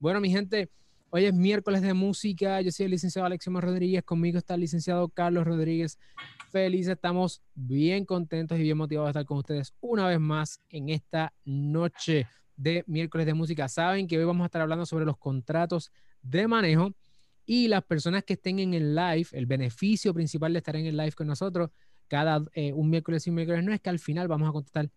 Bueno, mi gente, hoy es miércoles de música. Yo soy el licenciado Alexioma Rodríguez. Conmigo está el licenciado Carlos Rodríguez. Feliz, estamos bien contentos y bien motivados de estar con ustedes una vez más en esta noche de miércoles de música. Saben que hoy vamos a estar hablando sobre los contratos de manejo y las personas que estén en el live, el beneficio principal de estar en el live con nosotros cada eh, un miércoles y un miércoles no es que al final vamos a contestar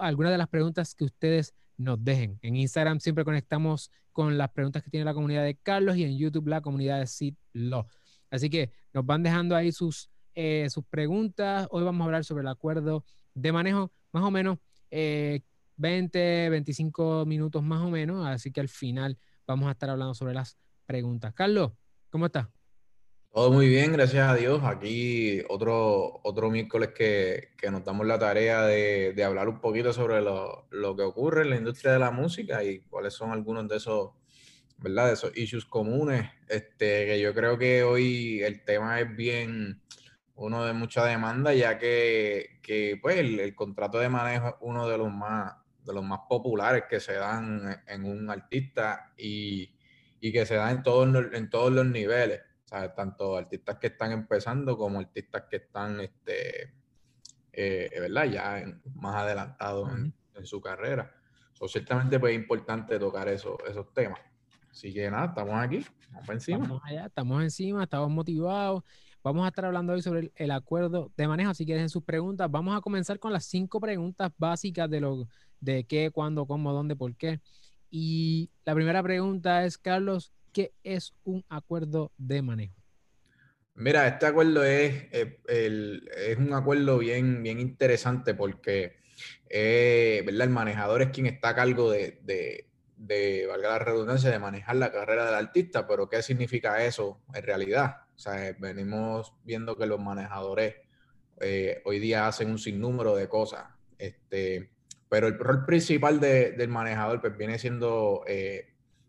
algunas de las preguntas que ustedes nos dejen. En Instagram siempre conectamos con las preguntas que tiene la comunidad de Carlos y en YouTube la comunidad de Sid Lo. Así que nos van dejando ahí sus, eh, sus preguntas. Hoy vamos a hablar sobre el acuerdo de manejo, más o menos 20, eh, 25 minutos más o menos. Así que al final vamos a estar hablando sobre las preguntas. Carlos, ¿cómo estás? Todo muy bien, gracias a Dios. Aquí otro, otro miércoles que, que nos damos la tarea de, de hablar un poquito sobre lo, lo, que ocurre en la industria de la música y cuáles son algunos de esos, ¿verdad? De esos issues comunes. Este, que yo creo que hoy el tema es bien uno de mucha demanda, ya que, que pues, el, contrato de manejo es uno de los más, de los más populares que se dan en un artista y, y que se da en todos, en todos los niveles tanto artistas que están empezando como artistas que están, este, eh, ¿verdad? Ya más adelantados en, su carrera. So, ciertamente pues, es importante tocar eso, esos temas. Así que nada, estamos aquí, vamos encima. Estamos allá, estamos encima, estamos motivados. Vamos a estar hablando hoy sobre el, acuerdo de manejo, así que dejen sus preguntas. Vamos a comenzar con las cinco preguntas básicas de lo de qué, cuándo, cómo, dónde, por qué. Y la primera pregunta es, Carlos, ¿qué es un acuerdo de manejo? Mira, este acuerdo es, eh, es un acuerdo bien, bien interesante porque eh, ¿verdad? el manejador es quien está a cargo de, de, valga la redundancia, de manejar la carrera del artista, pero ¿qué significa eso en realidad? O sea, venimos viendo que los manejadores eh, hoy día hacen un sinnúmero de cosas, este, pero el rol principal del manejador pues viene siendo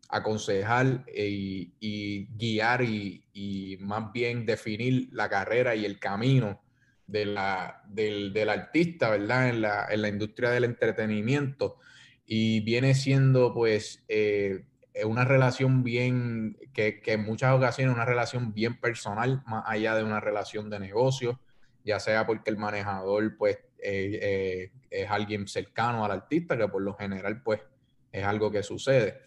aconsejar y, guiar y, más bien definir la carrera y el camino de la, del, artista, ¿verdad? En la, en la, industria del entretenimiento. Y viene siendo, pues, eh, una relación bien, que, en muchas ocasiones una relación bien personal, más allá de una relación de negocio, ya sea porque el manejador, pues, eh, eh, es alguien cercano al artista, que por lo general, pues, es algo que sucede.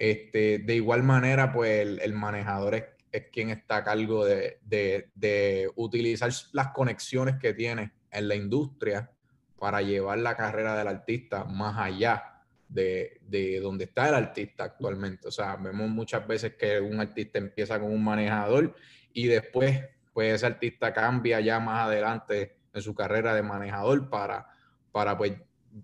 Este, de igual manera, pues el, manejador es, quien está a cargo de, utilizar las conexiones que tiene en la industria para llevar la carrera del artista más allá de, de, donde está el artista actualmente. O sea, vemos muchas veces que un artista empieza con un manejador y después, pues ese artista cambia ya más adelante en su carrera de manejador para, para pues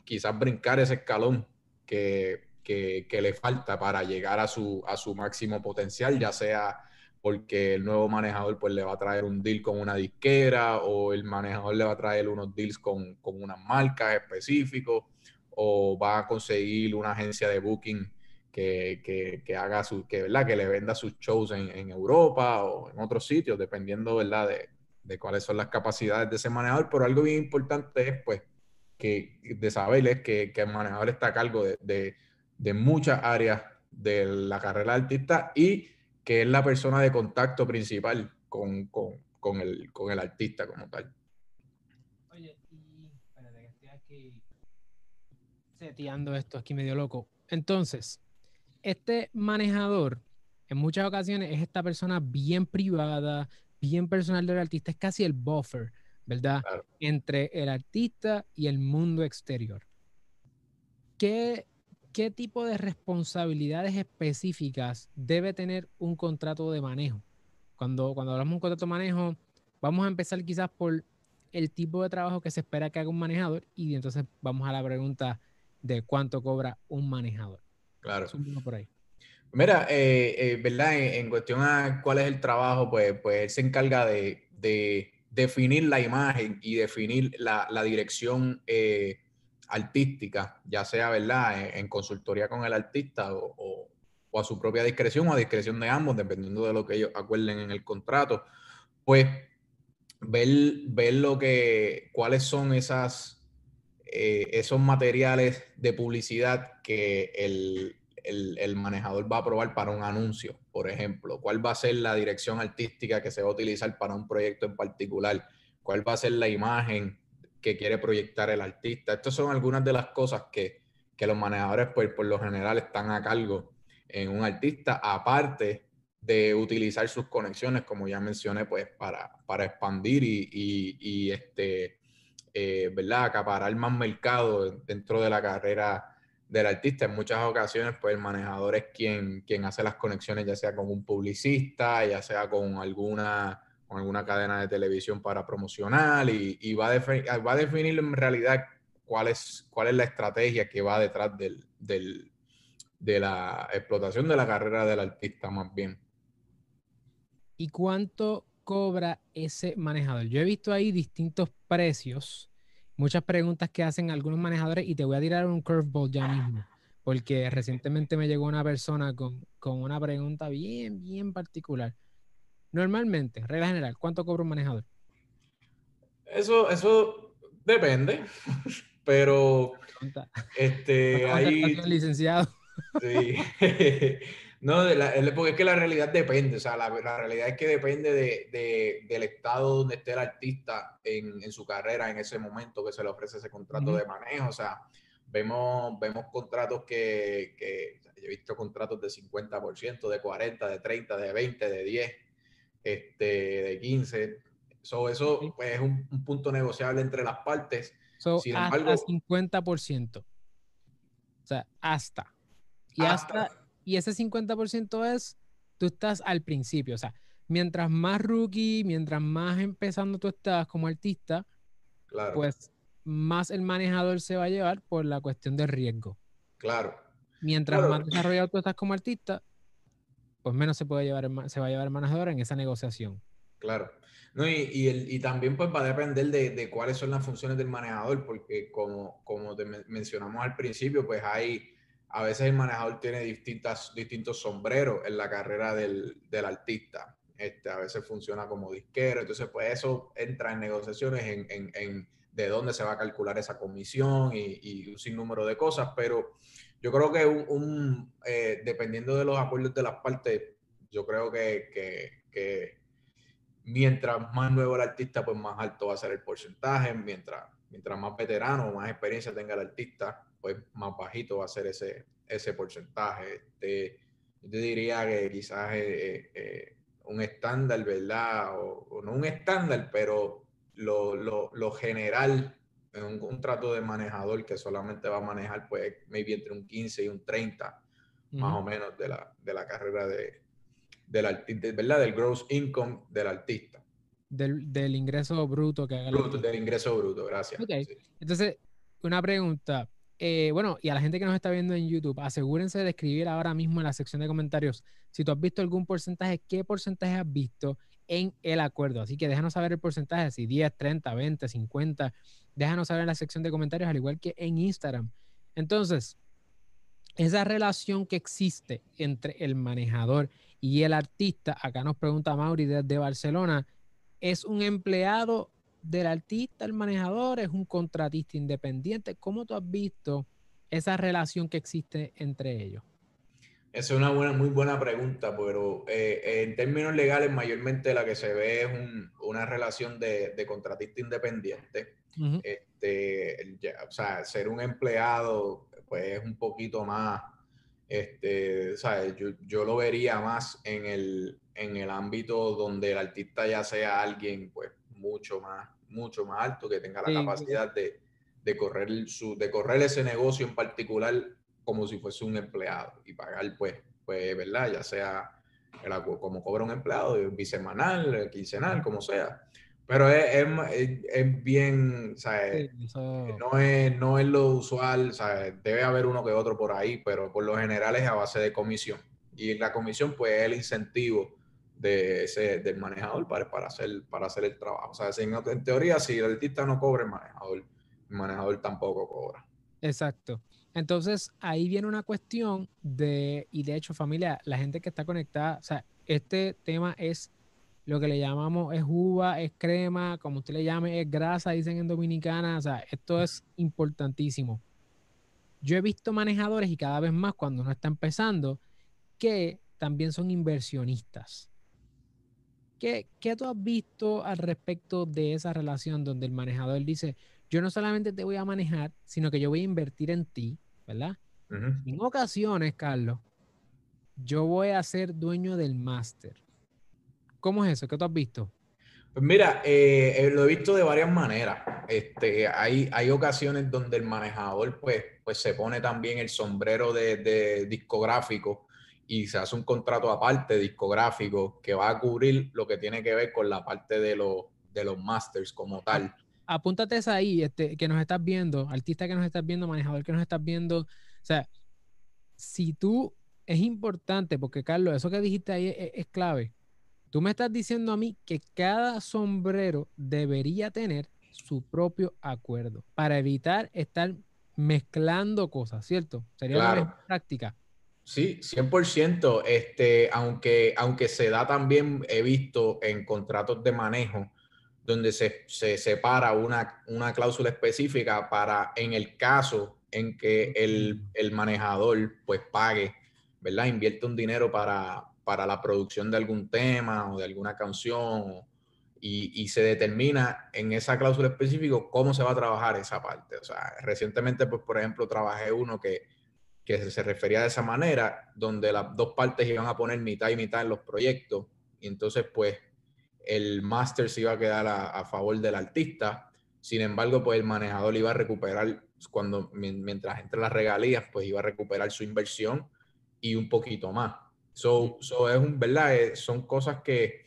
quizás brincar ese escalón que que, le falta para llegar a su, a su máximo potencial, ya sea porque el nuevo manejador pues le va a traer un deal con una disquera o el manejador le va a traer unos deals con, con unas marcas específicos o va a conseguir una agencia de booking que, que, haga su, que, ¿verdad? que le venda sus shows en, en Europa o en otros sitios, dependiendo ¿verdad? De, de, cuáles son las capacidades de ese manejador. Pero algo bien importante es pues que de saber que, que el manejador está a cargo de muchas áreas de la carrera de artista y que es la persona de contacto principal con, el, con el artista como tal. Oye, y espérate que estoy aquí seteando esto aquí medio loco. Entonces, este manejador en muchas ocasiones es esta persona bien privada, bien personal del artista, es casi el buffer, ¿verdad? Entre el artista y el mundo exterior. ¿Qué ¿qué tipo de responsabilidades específicas debe tener un contrato de manejo? Cuando, cuando hablamos de un contrato de manejo, vamos a empezar quizás por el tipo de trabajo que se espera que haga un manejador y entonces vamos a la pregunta de cuánto cobra un manejador. Claro. Por ahí. Mira, eh, eh, ¿verdad? En, cuestión a cuál es el trabajo, pues, pues él se encarga de, definir la imagen y definir la, dirección eh, artística, ya sea, ¿verdad?, en, consultoría con el artista o, a su propia discreción o a discreción de ambos, dependiendo de lo que ellos acuerden en el contrato, pues ver, ver lo que, cuáles son esas, eh, esos materiales de publicidad que el, el, manejador va a aprobar para un anuncio, por ejemplo, cuál va a ser la dirección artística que se va a utilizar para un proyecto en particular, cuál va a ser la imagen que quiere proyectar el artista. Estas son algunas de las cosas que, que los manejadores, pues, por lo general, están a cargo en un artista, aparte de utilizar sus conexiones, como ya mencioné, pues para, para expandir y, y, este, eh, ¿verdad? Acaparar más mercado dentro de la carrera del artista. En muchas ocasiones, pues el manejador es quien, quien hace las conexiones, ya sea con un publicista, ya sea con alguna, con alguna cadena de televisión para promocionar y, va, a va a definir en realidad cuál es, cuál es la estrategia que va detrás del, del, de la explotación de la carrera del artista más bien. ¿Y cuánto cobra ese manejador? Yo he visto ahí distintos precios, muchas preguntas que hacen algunos manejadores y te voy a tirar un curveball ya mismo, porque recientemente me llegó una persona con, con una pregunta bien, bien particular. Normalmente, regla general, ¿cuánto cobra un manejador? Eso, eso depende, pero este, hay... licenciado. Sí. No, porque es que la realidad depende, o sea, la, realidad es que depende de, del estado donde esté el artista en, su carrera en ese momento que se le ofrece ese contrato de manejo, o sea, vemos, vemos contratos que, que he visto contratos de 50%, de 40%, de 30%, de 20%, de 10%, este, de 15%. So, eso pues, es un, punto negociable entre las partes. Sin embargo, hasta 50%. O sea, hasta. Y hasta y ese 50% es, tú estás al principio, o sea, mientras más rookie, mientras más empezando tú estás como artista, pues más el manejador se va a llevar por la cuestión de riesgo. Claro. Mientras más desarrollado tú estás como artista, pues menos se puede llevar se va a llevar el manejador en esa negociación. Claro. No, y, y, también pues va a depender de, de, cuáles son las funciones del manejador, porque como, como te mencionamos al principio, pues hay a veces el manejador tiene distintas, distintos sombreros en la carrera del, del artista. Este, a veces funciona como disquero, entonces pues eso entra en negociaciones en, en, en de dónde se va a calcular esa comisión y, y, un sinnúmero de cosas, pero yo creo que un, eh, dependiendo de los acuerdos de las partes, yo creo que, que, mientras más nuevo el artista, pues más alto va a ser el porcentaje, mientras, mientras más veterano o más experiencia tenga el artista, pues más bajito va a ser ese, ese porcentaje. Este, yo diría que quizás eh, eh, un estándar, ¿verdad? O, no un estándar, pero lo, lo, lo general en un contrato de manejador que solamente va a manejar, pues, maybe entre un 15 y un 30, más o menos, de la, de la carrera de, del artista, ¿verdad? Del gross income del artista. Del, del ingreso bruto que haga. Bruto, del ingreso bruto, gracias. Entonces, una pregunta. Eh, bueno, y a la gente que nos está viendo en YouTube, asegúrense de escribir ahora mismo en la sección de comentarios si tú has visto algún porcentaje, qué porcentaje has visto en el acuerdo. Así que déjanos saber el porcentaje, si 10, 30, 20, 50. Déjanos saber en la sección de comentarios, al igual que en Instagram. Entonces, esa relación que existe entre el manejador y el artista, acá nos pregunta Mauri desde Barcelona, ¿es un empleado del artista, el manejador, es un contratista independiente. ¿Cómo tú has visto esa relación que existe entre ellos? Esa es una buena, muy buena pregunta, pero eh, en términos legales mayormente la que se ve es una relación de, contratista independiente. este, o sea, ser un empleado pues es un poquito más, este, Yo, yo, lo vería más en el, en el ámbito donde el artista ya sea alguien pues mucho más mucho más alto, que tenga la capacidad de, de, correr su, de correr ese negocio en particular como si fuese un empleado y pagar, pues, pues ¿verdad? Ya sea como cobra un empleado, bisemanal, quincenal, como sea. Pero es, es, es bien, no, es, no es lo usual, debe haber uno que otro por ahí, pero por lo general es a base de comisión. Y la comisión, pues, es el incentivo de ese, del manejador para, para, hacer, para hacer el trabajo. O sea, en, teoría, si el artista no cobra, el manejador, el manejador tampoco cobra. Exacto. Entonces, ahí viene una cuestión de, y de hecho, familia, la gente que está conectada, o sea, este tema es lo que le llamamos, es uva, es crema, como usted le llame, es grasa, dicen en Dominicana, o sea, esto es importantísimo. yo he visto manejadores y cada vez más cuando uno está empezando que también son inversionistas. ¿Qué, ¿Qué, tú has visto al respecto de esa relación donde el manejador dice, yo no solamente te voy a manejar, sino que yo voy a invertir en ti, ¿verdad? En ocasiones, Carlos, yo voy a ser dueño del máster. ¿Cómo es eso? ¿Qué tú has visto? Pues mira, eh, eh, lo he visto de varias maneras. Este, hay, hay ocasiones donde el manejador pues, pues se pone también el sombrero de, discográfico y se hace un contrato aparte discográfico que va a cubrir lo que tiene que ver con la parte de, de los masters como tal. Apúntate esa ahí, este, que nos estás viendo, artista que nos estás viendo, manejador que nos estás viendo. O sea, si tú, es importante, porque Carlos, eso que dijiste ahí es clave Tú me estás diciendo a mí que cada sombrero debería tener su propio acuerdo para evitar estar mezclando cosas, ¿cierto? Sería una práctica. Sí, 100%. Este, aunque, aunque se da también, he visto en contratos de manejo, donde se, separa una, una, cláusula específica para en el caso en que el, el manejador pues pague, ¿verdad? Invierte un dinero para, para la producción de algún tema o de alguna canción y, se determina en esa cláusula específica cómo se va a trabajar esa parte. O sea, recientemente, pues, por ejemplo, trabajé uno que, que se refería de esa manera, donde las dos partes iban a poner mitad y mitad en los proyectos y entonces, pues, el máster se iba a quedar a, favor del artista. Sin embargo, pues el manejador iba a recuperar, cuando mientras entre las regalías, pues iba a recuperar su inversión y un poquito más. So, so es un, ¿verdad? Eh, son cosas que,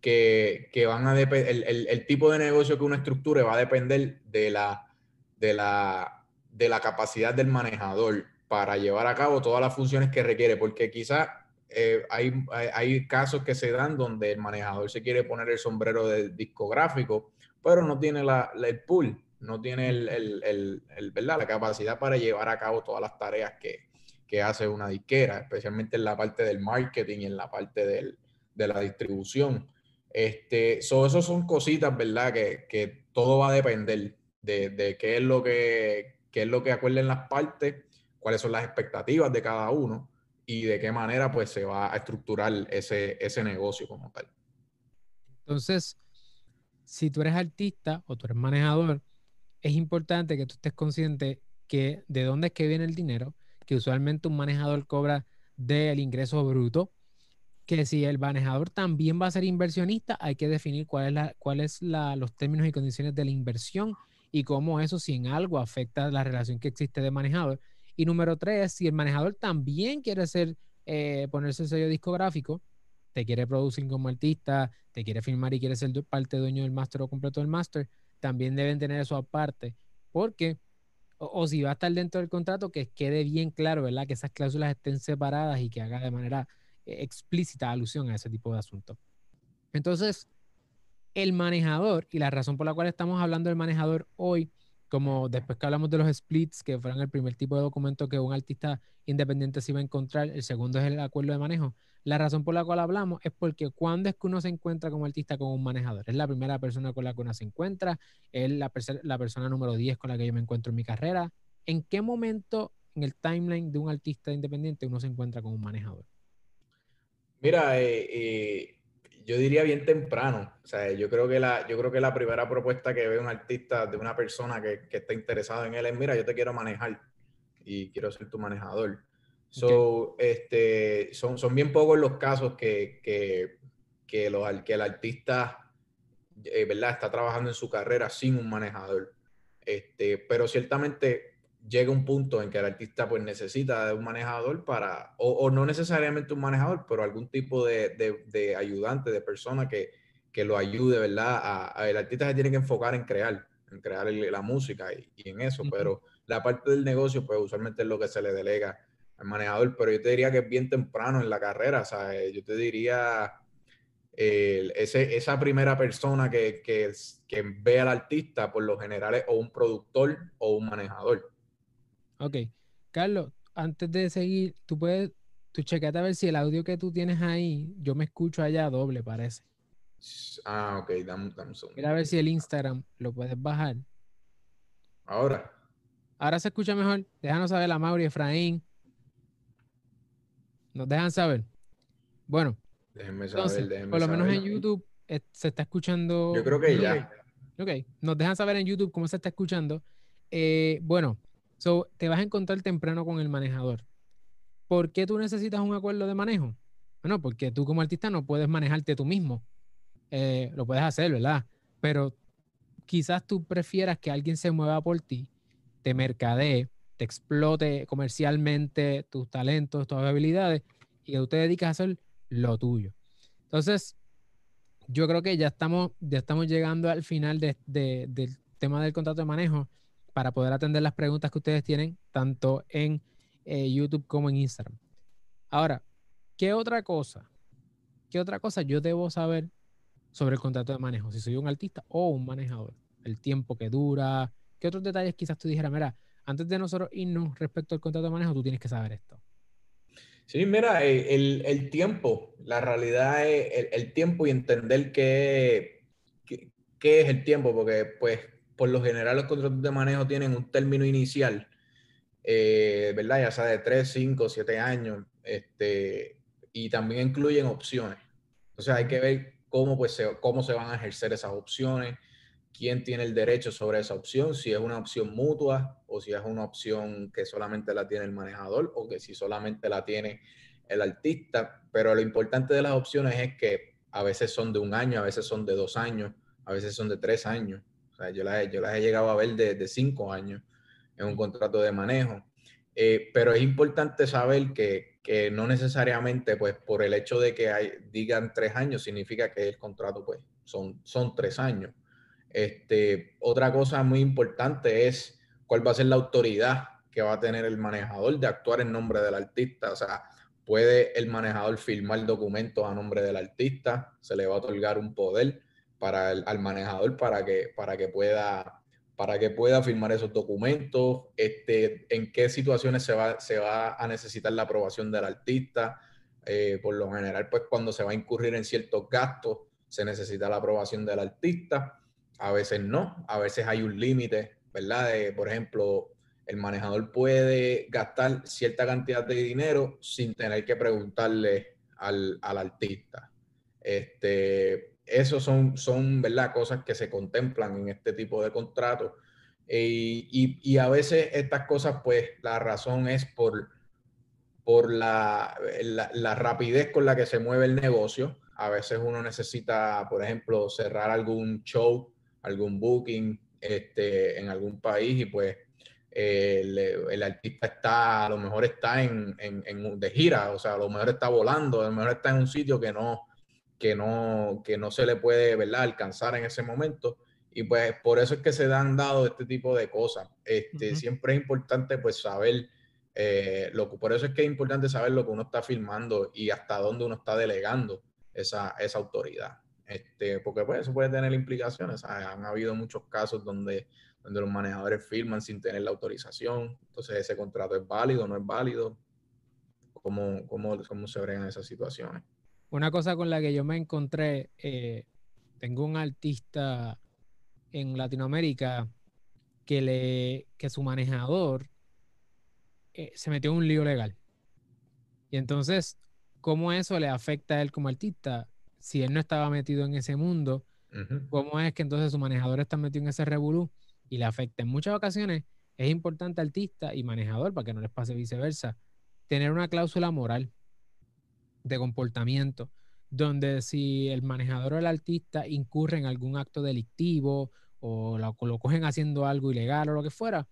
que, que van a depender, el, el, tipo de negocio que uno estructure va a depender de la, de la, de la capacidad del manejador para llevar a cabo todas las funciones que requiere, porque quizás eh, hay, hay, casos que se dan donde el manejador se quiere poner el sombrero de discográfico, pero no tiene la, el pool, no tiene el, el, el, ¿verdad? la capacidad para llevar a cabo todas las tareas que, que hace una disquera, especialmente en la parte del marketing y en la parte del, de la distribución. Este, so, eso son cositas, ¿verdad? Que, que todo va a depender de, de, qué es lo que qué es lo que acuerden las partes, cuáles son las expectativas de cada uno y de qué manera pues se va a estructurar ese, ese negocio como tal. Entonces, si tú eres artista o tú eres manejador, es importante que tú estés consciente que de dónde es que viene el dinero, que usualmente un manejador cobra del ingreso bruto, que si el manejador también va a ser inversionista, hay que definir cuáles la, cuál es los términos y condiciones de la inversión y cómo eso, si en algo afecta la relación que existe de manejador. Y número tres, si el manejador también quiere ser, eh, ponerse el sello discográfico, te quiere producir como artista, te quiere firmar y quiere ser parte dueño del máster o completo del máster, también deben tener eso aparte, porque o, si va a estar dentro del contrato, que quede bien claro, ¿verdad? Que esas cláusulas estén separadas y que haga de manera eh, explícita alusión a ese tipo de asuntos. Entonces, el manejador, y la razón por la cual estamos hablando del manejador hoy, como después que hablamos de los splits, que fueron el primer tipo de documento que un artista independiente se iba a encontrar, el segundo es el acuerdo de manejo. La razón por la cual hablamos es porque cuando es que uno se encuentra como artista con un manejador, es la primera persona con la que uno se encuentra, es la, persona número 10 con la que yo me encuentro en mi carrera. ¿En qué momento en el timeline de un artista independiente uno se encuentra con un manejador? Mira, eh, eh, yo diría bien temprano. O sea, yo creo que la, yo creo que la primera propuesta que ve un artista de una persona que, que está interesado en él es, mira, yo te quiero manejar y quiero ser tu manejador. So, este, son, son bien pocos los casos que, que, que, los, que el artista eh, ¿verdad? está trabajando en su carrera sin un manejador. Este, pero ciertamente llega un punto en que el artista pues necesita de un manejador para, o, o no necesariamente un manejador, pero algún tipo de, de, de ayudante, de persona que, que, lo ayude, ¿verdad? A, el artista se tiene que enfocar en crear, en crear la música y, y en eso, pero la parte del negocio pues usualmente es lo que se le delega al manejador, pero yo te diría que es bien temprano en la carrera, o sea, eh, yo te diría ese, esa primera persona que, que, que, ve al artista, por lo general es o un productor o un manejador. Ok, Carlos, antes de seguir, tú puedes, tú checate a ver si el audio que tú tienes ahí, yo me escucho allá doble, parece. Ah, ok, dame, dame un Mira a ver si el Instagram lo puedes bajar. Ahora. Ahora se escucha mejor. Déjanos saber la Mauri, Efraín. Nos dejan saber. Bueno, déjenme saber, déjenme por lo menos en YouTube eh, se está escuchando. Yo creo que ya. Ok, nos dejan saber en YouTube cómo se está escuchando. Eh, bueno, so, te vas a encontrar temprano con el manejador. ¿Por qué tú necesitas un acuerdo de manejo? Bueno, porque tú como artista no puedes manejarte tú mismo. Eh, lo puedes hacer, ¿verdad? Pero quizás tú prefieras que alguien se mueva por ti, te mercadee, te explote comercialmente tus talentos, tus habilidades y que tú te dedicas a hacer lo tuyo. Entonces, yo creo que ya estamos, ya estamos llegando al final del tema del contrato de manejo para poder atender las preguntas que ustedes tienen, tanto en eh, YouTube como en Instagram. Ahora, ¿qué otra cosa? ¿Qué otra cosa yo debo saber sobre el contrato de manejo? Si soy un artista o un manejador. El tiempo que dura. ¿Qué otros detalles quizás tú dijeras, mira, antes de nosotros irnos respecto al contrato de manejo, tú tienes que saber esto? Sí, mira, eh, el, tiempo, la realidad es el, tiempo y entender qué, qué, es el tiempo, porque pues por lo general los contratos de manejo tienen un término inicial, eh, ¿verdad? Ya sea de 3, 5, 7 años, este, y también incluyen opciones. Entonces hay que ver cómo, pues, cómo se van a ejercer esas opciones, quién tiene el derecho sobre esa opción, si es una opción mutua o si es una opción que solamente la tiene el manejador o que si solamente la tiene el artista. Pero lo importante de las opciones es que a veces son de un año, a veces son de dos años, a veces son de tres años. O sea, yo las, yo las he llegado a ver de, cinco años en un contrato de manejo. Eh, pero es importante saber que, que, no necesariamente, pues, por el hecho de que hay, digan tres años, significa que el contrato, pues, son, son tres años. Este, otra cosa muy importante es cuál va a ser la autoridad que va a tener el manejador de actuar en nombre del artista. O sea, puede el manejador firmar documentos a nombre del artista, se le va a otorgar un poder para el, al manejador para que, para que pueda para que pueda firmar esos documentos, este, en qué situaciones se va, se va a necesitar la aprobación del artista. Eh, por lo general, pues cuando se va a incurrir en ciertos gastos, se necesita la aprobación del artista a veces no, a veces hay un límite, ¿verdad? por ejemplo, el manejador puede gastar cierta cantidad de dinero sin tener que preguntarle al, artista. Este, esos son, son, ¿verdad? Cosas que se contemplan en este tipo de contratos. y, a veces estas cosas, pues la razón es por, por la, la, rapidez con la que se mueve el negocio. A veces uno necesita, por ejemplo, cerrar algún show algún booking este, en algún país y pues el, artista está, a lo mejor está en, en, de gira, o sea, a lo mejor está volando, a lo mejor está en un sitio que no, que no, que no se le puede ¿verdad? alcanzar en ese momento. Y pues por eso es que se han dado este tipo de cosas. Este, Siempre es importante pues saber, eh, lo, por eso es que es importante saber lo que uno está filmando y hasta dónde uno está delegando esa, esa autoridad. Este, porque pues, eso puede tener implicaciones. Han habido muchos casos donde, donde los manejadores firman sin tener la autorización. Entonces, ese contrato es válido, o no es válido. ¿Cómo, cómo, cómo se bregan esas situaciones? Una cosa con la que yo me encontré, eh, tengo un artista en Latinoamérica que, le, que su manejador eh, se metió en un lío legal. Y entonces, ¿cómo eso le afecta a él como artista? si él no estaba metido en ese mundo, ¿cómo es que entonces su manejador está metido en ese revolú y le afecta? En muchas ocasiones es importante artista y manejador, para que no les pase viceversa, tener una cláusula moral de comportamiento, donde si el manejador o el artista incurre en algún acto delictivo o lo, lo cogen haciendo algo ilegal o lo que fuera,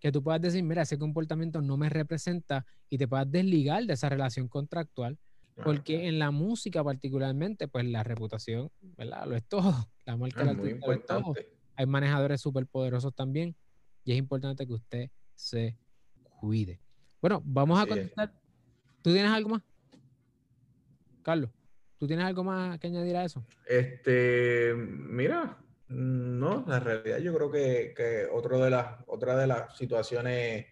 que tú puedas decir, mira, ese comportamiento no me representa y te puedas desligar de esa relación contractual porque en la música particularmente, pues la reputación, ¿verdad? Lo es todo. La marca ah, muy importante. Hay manejadores súper poderosos también y es importante que usted se cuide. Bueno, vamos a contestar. ¿Tú tienes algo más? Carlos, ¿tú tienes algo más que añadir a eso? Este, mira, no, la realidad yo creo que, que otro de las, otra de las situaciones,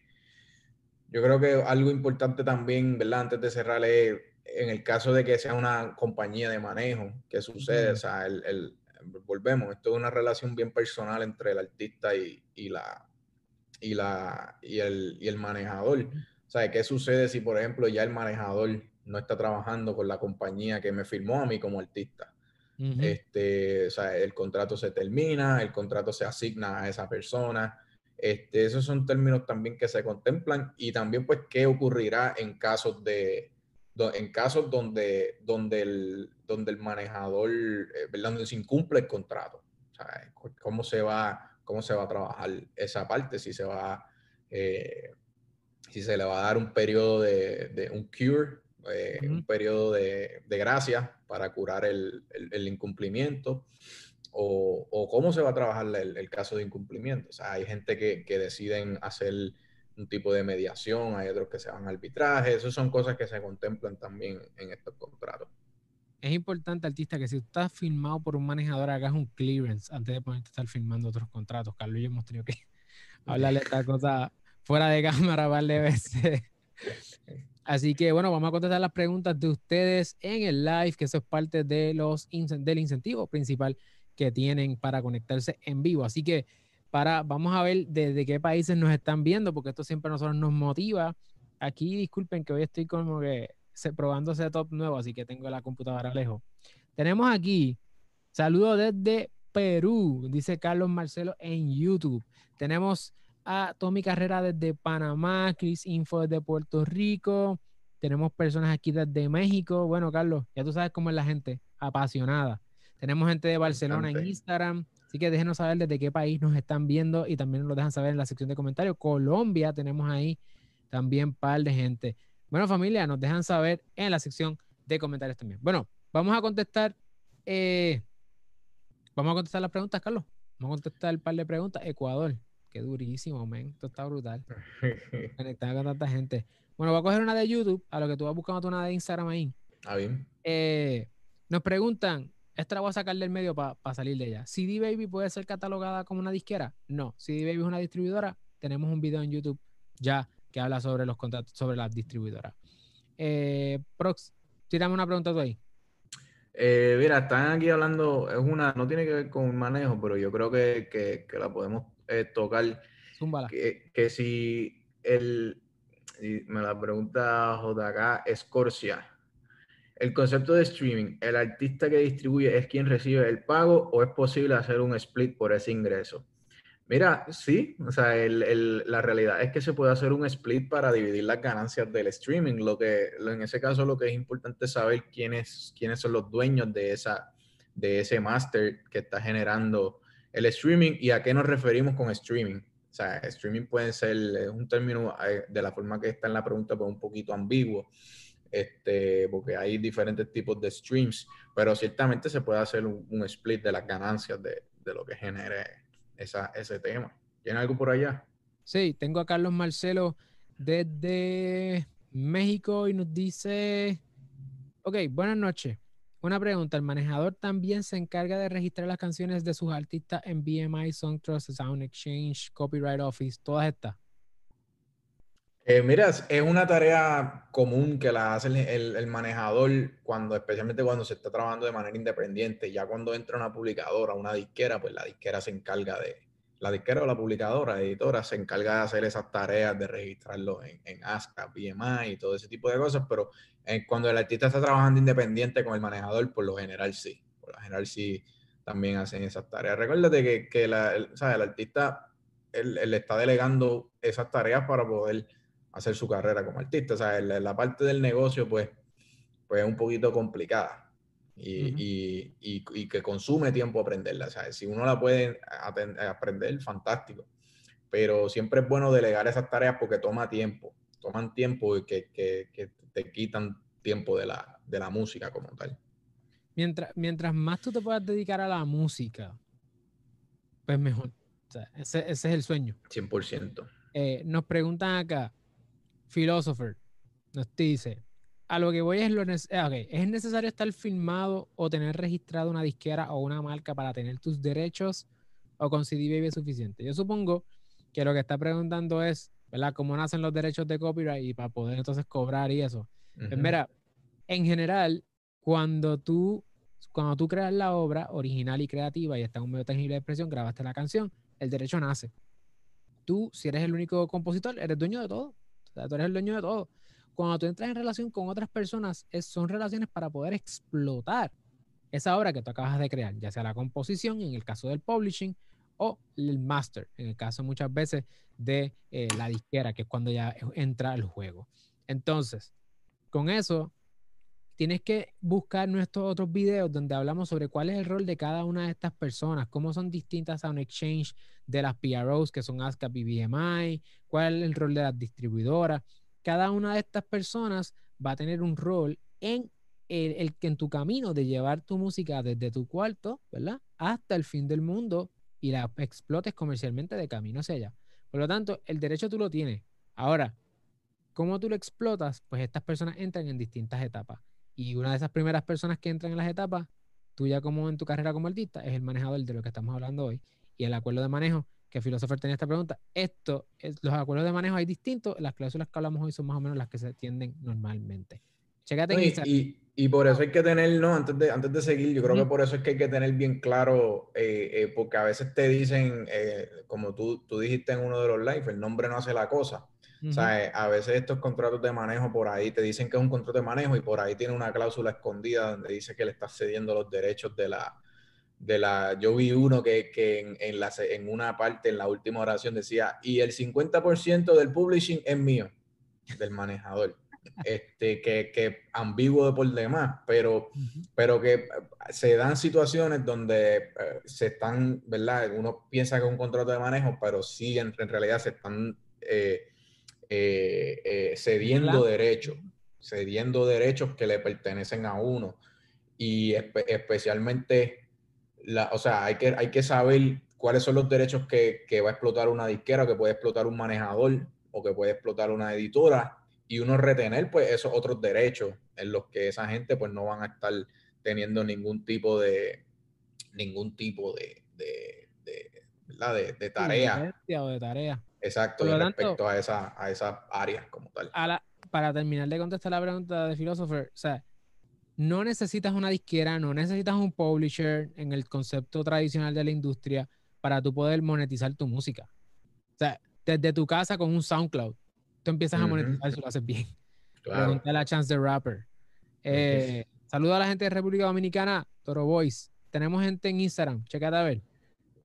yo creo que algo importante también, ¿verdad? Antes de cerrar es en el caso de que sea una compañía de manejo, ¿qué sucede? O sea, el, volvemos, esto es una relación bien personal entre el artista y, la, y, la, y, el, y el manejador. O sea, ¿qué sucede si, por ejemplo, ya el manejador no está trabajando con la compañía que me firmó a mí como artista? este, o sea, el contrato se termina, el contrato se asigna a esa persona. Este, esos son términos también que se contemplan y también pues qué ocurrirá en casos de en casos donde, donde, el, donde el manejador, eh, donde se incumple el contrato. O sea, cómo se va, cómo se va a trabajar esa parte, si se va, eh, si se le va a dar un periodo de, de un cure, eh, un periodo de, de, gracia para curar el, el, incumplimiento, o, o, cómo se va a trabajar el, el, caso de incumplimiento. O sea, hay gente que, que deciden hacer un tipo de mediación, hay otros que se van a arbitraje, esas son cosas que se contemplan también en estos contratos. Es importante, artista, que si estás firmado por un manejador, hagas un clearance antes de ponerte estar firmando otros contratos. Carlos y yo hemos tenido que hablarle esta cosa fuera de cámara varias veces. Así que bueno, vamos a contestar las preguntas de ustedes en el live, que eso es parte de los del incentivo principal que tienen para conectarse en vivo. Así que para, vamos a ver desde qué países nos están viendo, porque esto siempre a nosotros nos motiva. Aquí, disculpen que hoy estoy como que probando setup nuevo, así que tengo la computadora lejos. Tenemos aquí, saludo desde Perú, dice Carlos Marcelo en YouTube. Tenemos a Tommy Carrera desde Panamá, Chris Info desde Puerto Rico. Tenemos personas aquí desde México. Bueno, Carlos, ya tú sabes cómo es la gente, apasionada. Tenemos gente de Barcelona en Instagram. Así que déjenos saber desde qué país nos están viendo y también nos lo dejan saber en la sección de comentarios. Colombia tenemos ahí también un par de gente. Bueno, familia, nos dejan saber en la sección de comentarios también. Bueno, vamos a contestar. Eh, vamos a contestar las preguntas, Carlos. Vamos a contestar un par de preguntas. Ecuador, qué durísimo, men. Esto está brutal. Conectar con tanta gente. Bueno, voy a coger una de YouTube, a lo que tú vas buscando una de Instagram ahí. Ah, bien. Eh, nos preguntan, esta la voy a sacar del medio para salir de ella. CD Baby puede ser catalogada como una disquera. No, CD Baby es una distribuidora. Tenemos un video en YouTube ya que habla sobre los contratos, sobre las distribuidoras. Eh, Prox, tírame una pregunta tú ahí. Eh, mira, están aquí hablando, es una, no tiene que ver con manejo, pero yo creo que, que, que la podemos eh, tocar. Que, que, si el, me la pregunta JK, Escorcia el concepto de streaming, ¿el artista que distribuye es quien recibe el pago o es posible hacer un split por ese ingreso? Mira, sí, o sea, la realidad es que se puede hacer un split para dividir las ganancias del streaming. Lo que, en ese caso, lo que es importante es saber quiénes, quiénes son los dueños de, esa, de ese máster que está generando el streaming y a qué nos referimos con streaming. O sea, streaming puede ser un término eh, de la forma que está en la pregunta, pues un poquito ambiguo este, porque hay diferentes tipos de streams, pero ciertamente se puede hacer un, split de las ganancias de, de lo que genere esa, ese tema. ¿Tiene algo por allá? Sí, tengo a Carlos Marcelo desde México y nos dice, ok, buenas noches. Una pregunta, ¿el manejador también se encarga de registrar las canciones de sus artistas en BMI, Songtrust, Sound Exchange, Copyright Office, todas estas? Eh, mira, es una tarea común que la hace el, manejador cuando, especialmente cuando se está trabajando de manera independiente. Ya cuando entra una publicadora, una disquera, pues la disquera se encarga de, la disquera o la publicadora, la editora, se encarga de hacer esas tareas de registrarlo en, en ASCAP, BMI y todo ese tipo de cosas, pero cuando el artista está trabajando independiente con el manejador, por lo general sí, por lo general sí también hacen esas tareas. Recuérdate que, que la, el, el artista él, él está delegando esas tareas para poder hacer su carrera como artista. O sea, la, parte del negocio, pues, pues es un poquito complicada y, y, que consume tiempo aprenderla. O sea, si uno la puede aprender, fantástico. Pero siempre es bueno delegar esas tareas porque toma tiempo. Toman tiempo y que, que, que te quitan tiempo de la, de la música como tal. Mientras, mientras más tú te puedas dedicar a la música, pues mejor. O sea, ese, ese es el sueño. 100%. Eh, nos preguntan acá, Philosopher nos dice, a lo que voy es lo eh, ¿es necesario estar filmado o tener registrado una disquera o una marca para tener tus derechos o con CD Baby es suficiente? Yo supongo que lo que está preguntando es, ¿verdad? ¿Cómo nacen los derechos de copyright y para poder entonces cobrar y eso? Pues mira, en general, cuando tú, cuando tú creas la obra original y creativa y está en un medio tangible de expresión, grabaste la canción, el derecho nace. tú, si eres el único compositor, eres dueño de todo. O sea, tú eres el dueño de todo. Cuando tú entras en relación con otras personas, son relaciones para poder explotar esa obra que tú acabas de crear, ya sea la composición, en el caso del publishing, o el master, en el caso muchas veces de eh, la disquera, que es cuando ya entra el juego. Entonces, con eso, tienes que buscar nuestros otros videos donde hablamos sobre cuál es el rol de cada una de estas personas, cómo son distintas a un exchange de las PROs, que son ASCAP BMI, cuál es el rol de las distribuidoras. Cada una de estas personas va a tener un rol en el, que en tu camino de llevar tu música desde tu cuarto, ¿verdad? Hasta el fin del mundo y la explotes comercialmente de camino hacia allá. Por lo tanto, el derecho tú lo tienes. Ahora, ¿cómo tú lo explotas? Pues estas personas entran en distintas etapas. Y una de esas primeras personas que entran en las etapas, tuya como en tu carrera como artista, es el manejador de lo que estamos hablando hoy. Y el acuerdo de manejo, que Philosopher tenía esta pregunta, esto, es, los acuerdos de manejo hay distintos, las cláusulas que hablamos hoy son más o menos las que se tienden normalmente. y, y, por eso hay que tener, no, antes de, antes de seguir, yo creo que por eso es que hay que tener bien claro, eh, eh, porque a veces te dicen, eh, como tú, tú dijiste en uno de los live, el nombre no hace la cosa. O sea, eh, a veces estos contratos de manejo por ahí te dicen que es un contrato de manejo y por ahí tiene una cláusula escondida donde dice que le estás cediendo los derechos de la, de la, yo vi uno que, que en, en, la, en una parte, en la última oración decía, y el 50% del publishing es mío, del manejador. Este, que, que ambiguo de por demás, pero, pero que se dan situaciones donde eh, se están, ¿verdad? Uno piensa que es un contrato de manejo, pero sí en, en realidad se están eh, eh, eh, cediendo derechos, cediendo derechos que le pertenecen a uno. Y especialmente, la, o sea, hay que, hay que saber cuáles son los derechos que, que, va a explotar una disquera, que puede explotar un manejador o que puede explotar una editora y uno retener pues esos otros derechos en los que esa gente pues no van a estar teniendo ningún tipo de ningún tipo de, de, de, de tarea. O de tarea. Exacto, respecto a esa, a esa área como tal. para terminar de contestar la pregunta de Philosopher, o sea, no necesitas una disquera, no necesitas un publisher en el concepto tradicional de la industria para tú poder monetizar tu música. O sea, desde tu casa con un SoundCloud, tú empiezas a monetizar si lo haces bien. Claro. la Chance de Rapper. Eh, saludo a la gente de República Dominicana, Toro Boys. Tenemos gente en Instagram, checate a ver.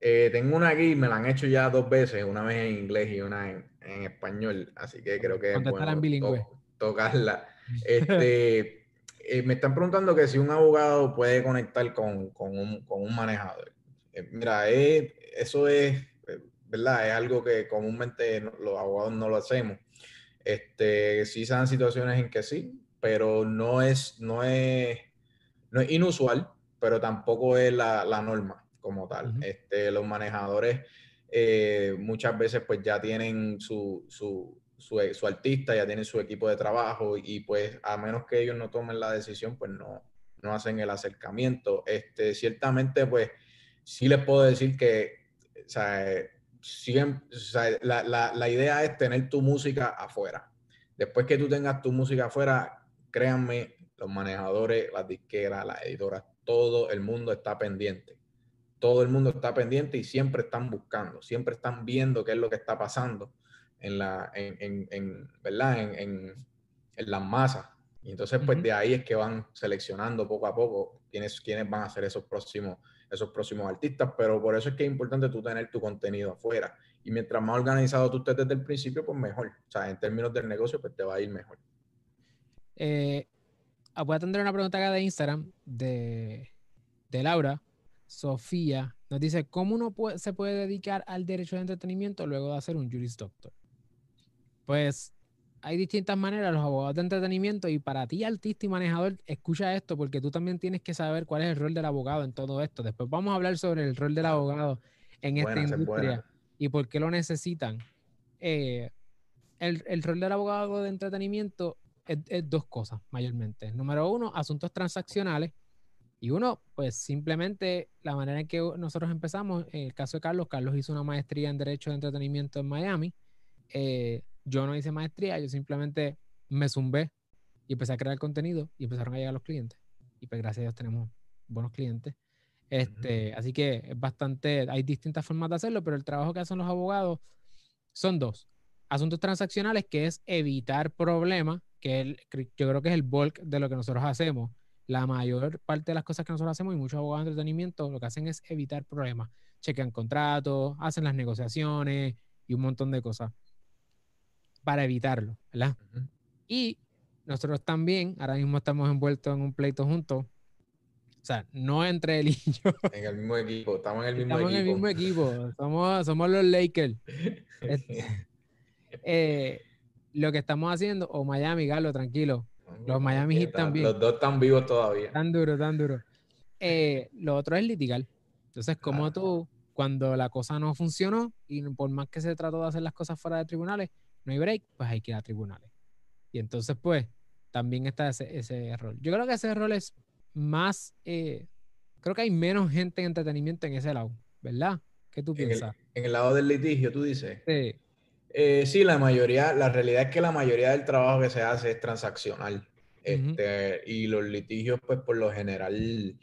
Eh, tengo una aquí, me la han hecho ya dos veces, una vez en inglés y una en, en español, así que creo que es bueno bilingüe. tocarla. Este, eh, me están preguntando que si un abogado puede conectar con, con, un, con un, manejador. Eh, mira, eso es, ¿verdad? Es algo que comúnmente los abogados no lo hacemos. Este, sí se dan situaciones en que sí, pero no es, no es, no es inusual, pero tampoco es la, la norma como tal. este, los manejadores eh, muchas veces pues ya tienen su, su, su, artista, ya tienen su equipo de trabajo y pues a menos que ellos no tomen la decisión, pues no, no hacen el acercamiento. Este, ciertamente pues sí les puedo decir que o sea, la, la, la idea es tener tu música afuera. Después que tú tengas tu música afuera, créanme, los manejadores, las disqueras, las editoras, todo el mundo está pendiente todo el mundo está pendiente y siempre están buscando, siempre están viendo qué es lo que está pasando en, la, en, en, ¿verdad? en, en las masas. Y entonces, pues de ahí es que van seleccionando poco a poco quiénes, quiénes van a ser esos próximos, esos próximos artistas. Pero por eso es que es importante tú tener tu contenido afuera. Y mientras más organizado tú estés desde el principio, pues mejor. O sea, en términos del negocio, pues te va a ir mejor. Eh, voy a tener una pregunta acá de Instagram de, de Laura. Sofía nos dice, ¿cómo uno se puede dedicar al derecho de entretenimiento luego de hacer un Juris Doctor? Pues hay distintas maneras, los abogados de entretenimiento, y para ti, artista y manejador, escucha esto, porque tú también tienes que saber cuál es el rol del abogado en todo esto. Después vamos a hablar sobre el rol del abogado en esta industria y por qué lo necesitan. Eh, el, rol del abogado de entretenimiento es, es dos cosas, mayormente. Número uno, asuntos transaccionales y uno, pues simplemente la manera en que nosotros empezamos, en el caso de Carlos, Carlos hizo una maestría en Derecho de Entretenimiento en Miami. Eh, yo no hice maestría, yo simplemente me zumbé y empecé a crear contenido y empezaron a llegar los clientes. Y pues gracias a Dios tenemos buenos clientes. Este, Así que es bastante, hay distintas formas de hacerlo, pero el trabajo que hacen los abogados son dos. Asuntos transaccionales, que es evitar problemas, que yo creo que es el bulk de lo que nosotros hacemos. La mayor parte de las cosas que nosotros hacemos y muchos abogados de entretenimiento lo que hacen es evitar problemas. Chequean contratos, hacen las negociaciones y un montón de cosas para evitarlo, ¿verdad? Y nosotros también, ahora mismo estamos envueltos en un pleito juntos. O sea, no entre él y yo. En el mismo equipo, estamos en el mismo equipo. Estamos en el mismo equipo, somos, somos los Lakers. Este, eh, lo que estamos haciendo, o Miami, Galo, tranquilo. Los Miami Heat también. Los dos están vivos todavía. Tan duro, tan duro. Eh, lo otro es litigar. Entonces, como tú, cuando la cosa no funcionó y por más que se trató de hacer las cosas fuera de tribunales, no hay break, pues hay que ir a tribunales. Y entonces, pues, también está ese, ese error. Yo creo que ese error es más, eh, creo que hay menos gente en entretenimiento en ese lado, ¿verdad? ¿Qué tú piensas? En el, lado del litigio, tú dices. Sí. Eh, sí, la mayoría, la realidad es que la mayoría del trabajo que se hace es transaccional. Este, y los litigios, pues por lo general,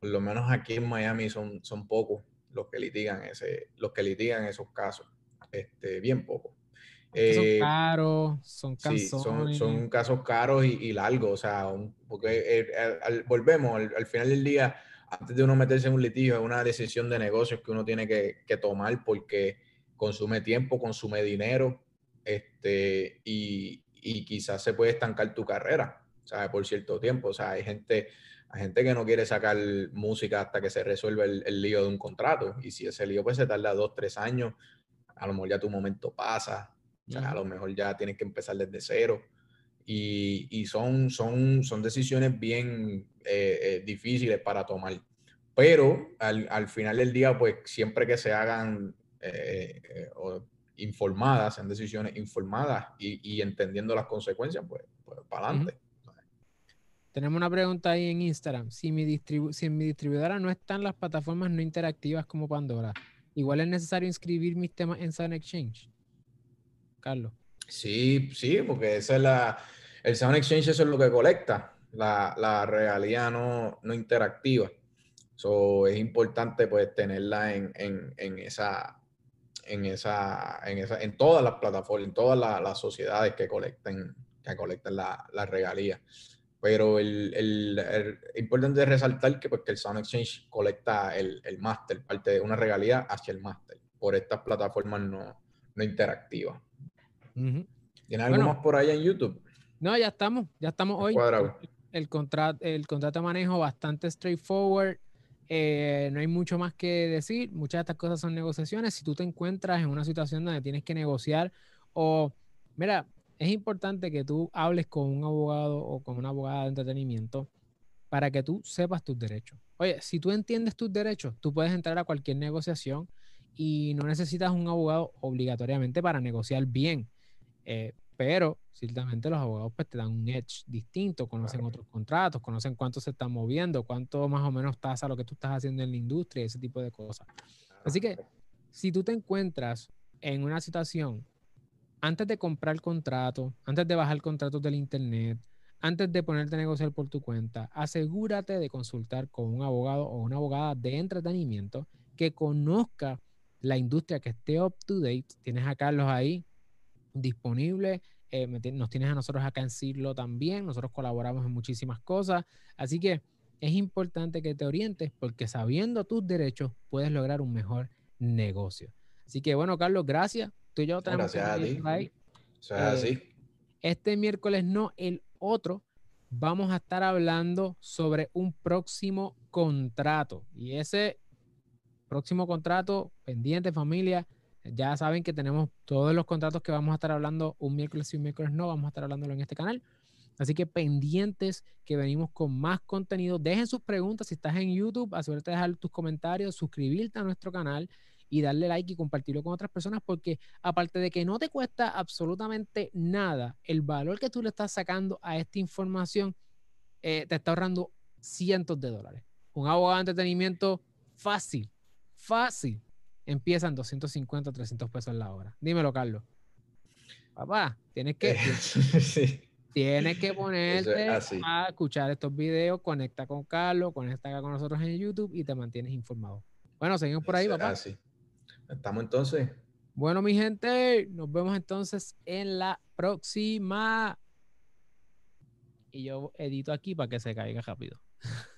por lo menos aquí en Miami son, son pocos los que litigan ese, los que litigan esos casos. Este, bien pocos son eh, caros, son canzones. son, casos caros y, largos, o sea, porque eh, volvemos, al, final del día, antes de uno meterse en un litigio, es una decisión de negocios que uno tiene que, tomar porque consume tiempo, consume dinero, este, y, quizás se puede estancar tu carrera, ¿sabes? Por cierto tiempo, o sea, hay gente, hay gente que no quiere sacar música hasta que se resuelva el, el lío de un contrato, y si ese lío pues se tarda dos, tres años, a lo mejor ya tu momento pasa, o sea, a lo mejor ya tienes que empezar desde cero. Y, y son, son, son decisiones bien eh, eh, difíciles para tomar. Pero al, al, final del día, pues siempre que se hagan eh, informadas, sean decisiones informadas y, y, entendiendo las consecuencias, pues, pues para adelante. Tenemos una pregunta ahí en Instagram. Si, mi si en mi distribuidora no están las plataformas no interactivas como Pandora, igual es necesario inscribir mis temas en Sun Exchange. Carlos. Sí, sí, porque esa es la, el Sound Exchange eso es lo que colecta, la, la realidad no, no interactiva. So, es importante pues tenerla en, en, en, esa, en, esa, en, esa, en todas las plataformas, en todas las, sociedades que colecten, que colecten la, la regalía. Pero el, el, importante es resaltar que, pues, que el Sound Exchange colecta el, el máster, parte de una regalía hacia el máster, por estas plataformas no, no interactivas. ¿Tiene algo más por allá en YouTube? No, ya estamos, ya estamos hoy. El, contrato, el contrato de manejo bastante straightforward. Eh, no hay mucho más que decir. Muchas de estas cosas son negociaciones. Si tú te encuentras en una situación donde tienes que negociar o, mira, es importante que tú hables con un abogado o con una abogada de entretenimiento para que tú sepas tus derechos. Oye, si tú entiendes tus derechos, tú puedes entrar a cualquier negociación y no necesitas un abogado obligatoriamente para negociar bien. Eh, pero ciertamente los abogados pues, te dan un edge distinto, conocen otros contratos, conocen cuánto se están moviendo, cuánto más o menos tasa lo que tú estás haciendo en la industria, ese tipo de cosas. Así que si tú te encuentras en una situación, antes de comprar el contrato, antes de bajar contratos del Internet, antes de ponerte a negociar por tu cuenta, asegúrate de consultar con un abogado o una abogada de entretenimiento que conozca la industria, que esté up to date. Tienes a Carlos ahí, disponible. Eh, nos tienes a nosotros acá en Cirlo también. Nosotros colaboramos en muchísimas cosas. Así que es importante que te orientes porque sabiendo tus derechos puedes lograr un mejor negocio. Así que bueno, Carlos, gracias. Tú y yo tenemos gracias a ti. Eh, este miércoles no, el otro vamos a estar hablando sobre un próximo contrato. Y ese próximo contrato, pendiente familia, ya saben que tenemos todos los contratos que vamos a estar hablando un miércoles y un miércoles no, vamos a estar hablándolo en este canal. Así que pendientes que venimos con más contenido. Dejen sus preguntas si estás en YouTube, asegúrate de dejar tus comentarios, suscribirte a nuestro canal y darle like y compartirlo con otras personas porque aparte de que no te cuesta absolutamente nada, el valor que tú le estás sacando a esta información eh, te está ahorrando cientos de dólares. Un abogado de entretenimiento fácil, fácil empiezan 250, 300 pesos la hora. Dímelo, Carlos. Papá, tienes que, tienes que ponerte a escuchar estos videos, conecta con Carlos, conecta con nosotros en YouTube y te mantienes informado. Bueno, seguimos por ahí, papá. Estamos entonces. Bueno, mi gente, nos vemos entonces en la próxima. Y yo edito aquí para que se caiga rápido.